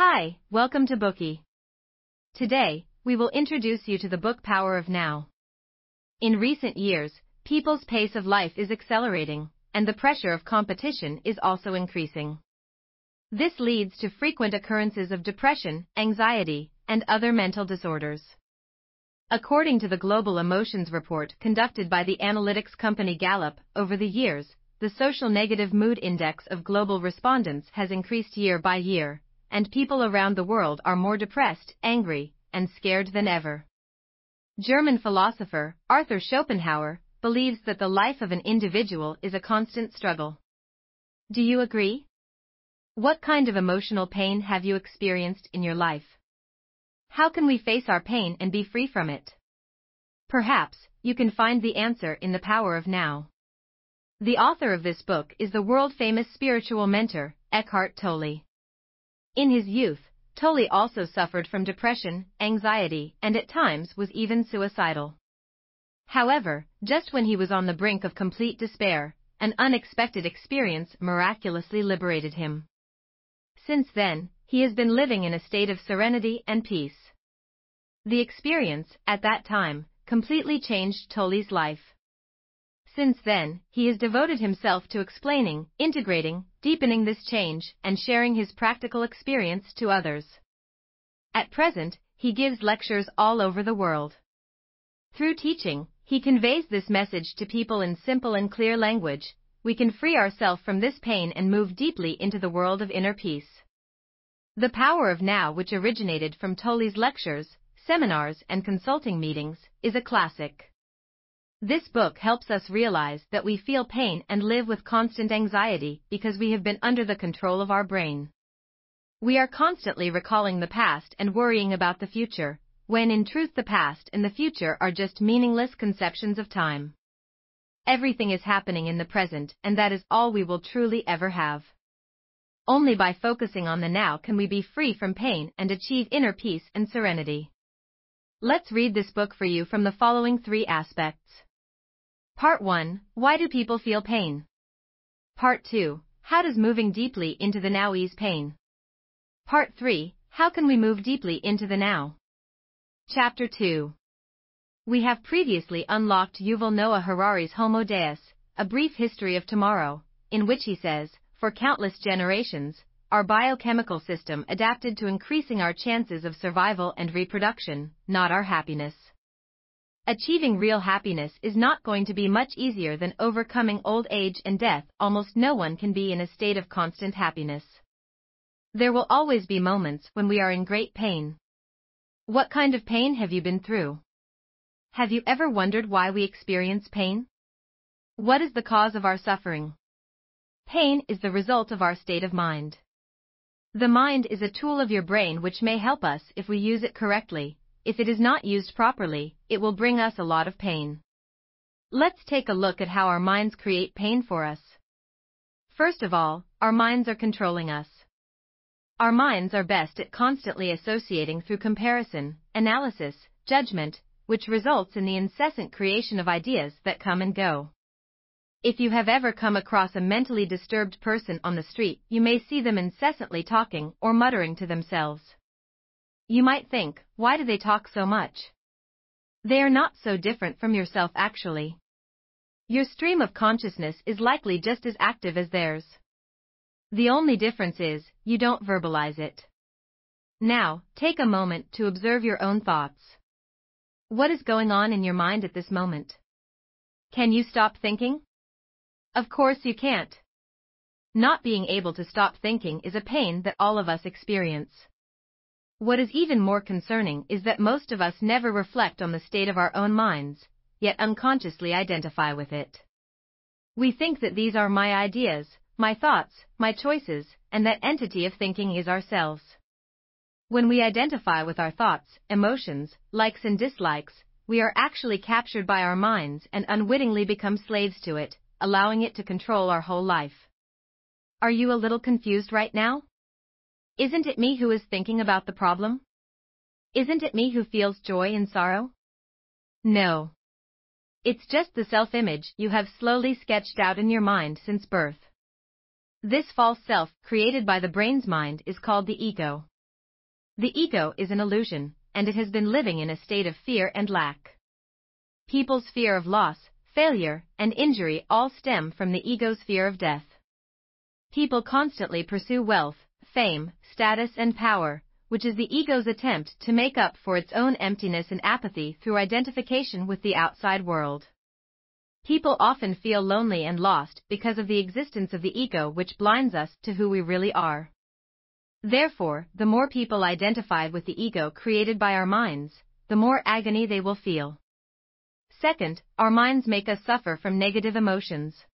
Hi, welcome to Bookey. Today, we will introduce you to the book Power of Now. In recent years, people's pace of life is accelerating, and the pressure of competition is also increasing. This leads to frequent occurrences of depression, anxiety, and other mental disorders. According to the Global Emotions Report conducted by the analytics company Gallup, over the years, the social negative mood index of global respondents has increased year by year, and people around the world are more depressed, angry, and scared than ever. German philosopher Arthur Schopenhauer believes that the life of an individual is a constant struggle. Do you agree? What kind of emotional pain have you experienced in your life? How can we face our pain and be free from it? Perhaps, you can find the answer in the power of now. The author of this book is the world-famous spiritual mentor, Eckhart Tolle. In his youth, Tolle also suffered from depression, anxiety, and at times was even suicidal. However, just when he was on the brink of complete despair, an unexpected experience miraculously liberated him. Since then, he has been living in a state of serenity and peace. The experience, at that time, completely changed Tolle's life. Since then, he has devoted himself to explaining, integrating, deepening this change, and sharing his practical experience to others. At present, he gives lectures all over the world. Through teaching, he conveys this message to people in simple and clear language. We can free ourselves from this pain and move deeply into the world of inner peace. The Power of Now, which originated from Tolle's lectures, seminars, and consulting meetings, is a classic. This book helps us realize that we feel pain and live with constant anxiety because we have been under the control of our brain. We are constantly recalling the past and worrying about the future, when in truth the past and the future are just meaningless conceptions of time. Everything is happening in the present, and that is all we will truly ever have. Only by focusing on the now can we be free from pain and achieve inner peace and serenity. Let's read this book for you from the following three aspects. Part 1 Why do people feel pain? Part 2 How does moving deeply into the now ease pain? Part 3 How can we move deeply into the now? Chapter 2 We have previously unlocked Yuval Noah Harari's Homo Deus, a brief history of tomorrow, in which he says, for countless generations, our biochemical system adapted to increasing our chances of survival and reproduction, not our happiness. Achieving real happiness is not going to be much easier than overcoming old age and death. Almost no one can be in a state of constant happiness. There will always be moments when we are in great pain. What kind of pain have you been through? Have you ever wondered why we experience pain? What is the cause of our suffering? Pain is the result of our state of mind. The mind is a tool of your brain which may help us if we use it correctly. If it is not used properly, it will bring us a lot of pain. Let's take a look at how our minds create pain for us. First of all, our minds are controlling us. Our minds are best at constantly associating through comparison, analysis, judgment, which results in the incessant creation of ideas that come and go. If you have ever come across a mentally disturbed person on the street, you may see them incessantly talking or muttering to themselves. You might think, why do they talk so much? They are not so different from yourself actually. Your stream of consciousness is likely just as active as theirs. The only difference is, you don't verbalize it. Now, take a moment to observe your own thoughts. What is going on in your mind at this moment? Can you stop thinking? Of course you can't. Not being able to stop thinking is a pain that all of us experience. What is even more concerning is that most of us never reflect on the state of our own minds, yet unconsciously identify with it. We think that these are my ideas, my thoughts, my choices, and that entity of thinking is ourselves. When we identify with our thoughts, emotions, likes and dislikes, we are actually captured by our minds and unwittingly become slaves to it, allowing it to control our whole life. Are you a little confused right now? Isn't it me who is thinking about the problem? Isn't it me who feels joy and sorrow? No. It's just the self-image you have slowly sketched out in your mind since birth. This false self, created by the brain's mind, is called the ego. The ego is an illusion, and it has been living in a state of fear and lack. People's fear of loss, failure, and injury all stem from the ego's fear of death. People constantly pursue wealth, fame, status, and power, which is the ego's attempt to make up for its own emptiness and apathy through identification with the outside world. People often feel lonely and lost because of the existence of the ego which blinds us to who we really are. Therefore, the more people identify with the ego created by our minds, the more agony they will feel. Second, our minds make us suffer from negative emotions.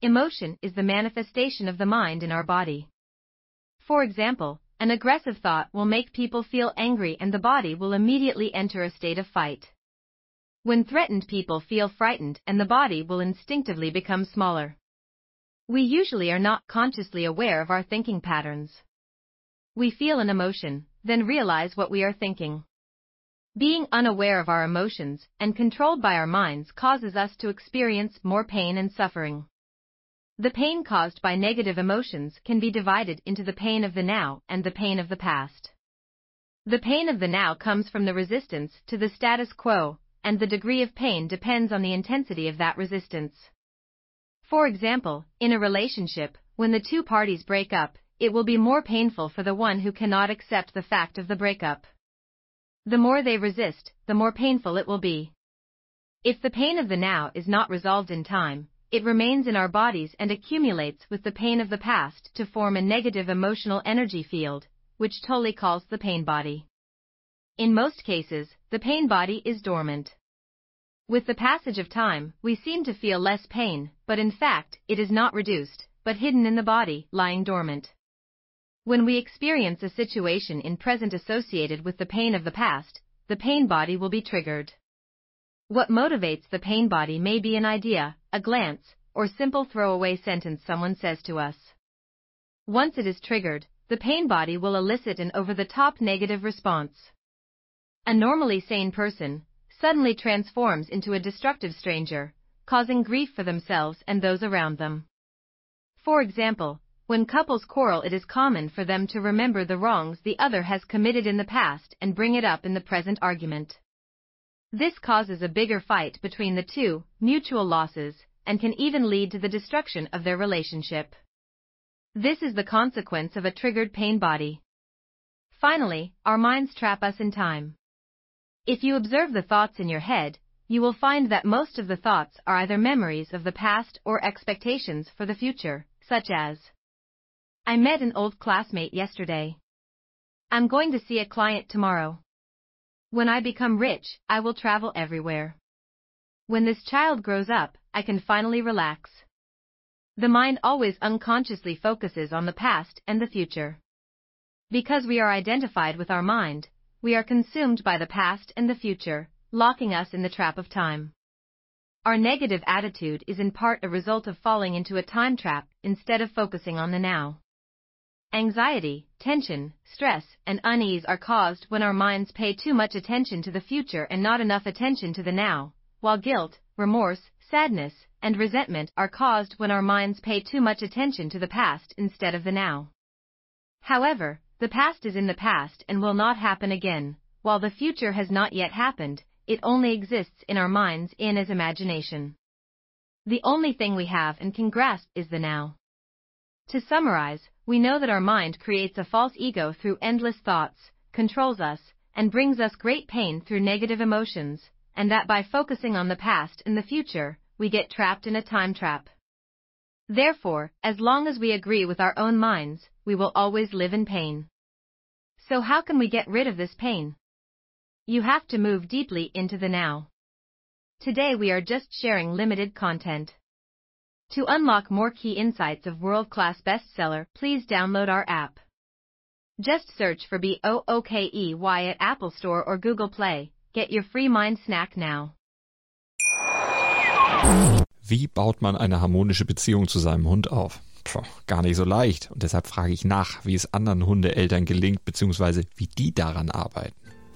Emotion is the manifestation of the mind in our body. For example, an aggressive thought will make people feel angry and the body will immediately enter a state of fight. When threatened, people feel frightened and the body will instinctively become smaller. We usually are not consciously aware of our thinking patterns. We feel an emotion, then realize what we are thinking. Being unaware of our emotions and controlled by our minds causes us to experience more pain and suffering. The pain caused by negative emotions can be divided into the pain of the now and the pain of the past. The pain of the now comes from the resistance to the status quo, and the degree of pain depends on the intensity of that resistance. For example, in a relationship, when the two parties break up, it will be more painful for the one who cannot accept the fact of the breakup. The more they resist, the more painful it will be. If the pain of the now is not resolved in time, it remains in our bodies and accumulates with the pain of the past to form a negative emotional energy field, which Tolle calls the pain body. In most cases, the pain body is dormant. With the passage of time, we seem to feel less pain, but in fact, it is not reduced, but hidden in the body, lying dormant. When we experience a situation in present associated with the pain of the past, the pain body will be triggered. What motivates the pain body may be an idea, a glance, or simple throwaway sentence someone says to us. Once it is triggered, the pain body will elicit an over-the-top negative response. A normally sane person suddenly transforms into a destructive stranger, causing grief for themselves and those around them. For example, when couples quarrel, it is common for them to remember the wrongs the other has committed in the past and bring it up in the present argument. This causes a bigger fight between the two, mutual losses, and can even lead to the destruction of their relationship. This is the consequence of a triggered pain body. Finally, our minds trap us in time. If you observe the thoughts in your head, you will find that most of the thoughts are either memories of the past or expectations for the future, such as I met an old classmate yesterday. I'm going to see a client tomorrow. When I become rich, I will travel everywhere. When this child grows up, I can finally relax. The mind always unconsciously focuses on the past and the future. Because we are identified with our mind, we are consumed by the past and the future, locking us in the trap of time. Our negative attitude is in part a result of falling into a time trap instead of focusing on the now. Anxiety, tension, stress, and unease are caused when our minds pay too much attention to the future and not enough attention to the now, while guilt, remorse, sadness, and resentment are caused when our minds pay too much attention to the past instead of the now. However, the past is in the past and will not happen again, while the future has not yet happened, it only exists in our minds in as imagination. The only thing we have and can grasp is the now. To summarize, we know that our mind creates a false ego through endless thoughts, controls us, and brings us great pain through negative emotions, and that by focusing on the past and the future, we get trapped in a time trap. Therefore, as long as we agree with our own minds, we will always live in pain. So how can we get rid of this pain? You have to move deeply into the now. Today we are just sharing limited content. To unlock more key insights of world-class bestseller, please download our app. Just search for B-O-O-K-E-Y at Apple Store or Google Play. Get your free mind snack now. Wie baut man eine harmonische Beziehung zu seinem Hund auf? Puh, gar nicht so leicht. Und deshalb frage ich nach, wie es anderen Hundeeltern gelingt, beziehungsweise wie die daran arbeiten.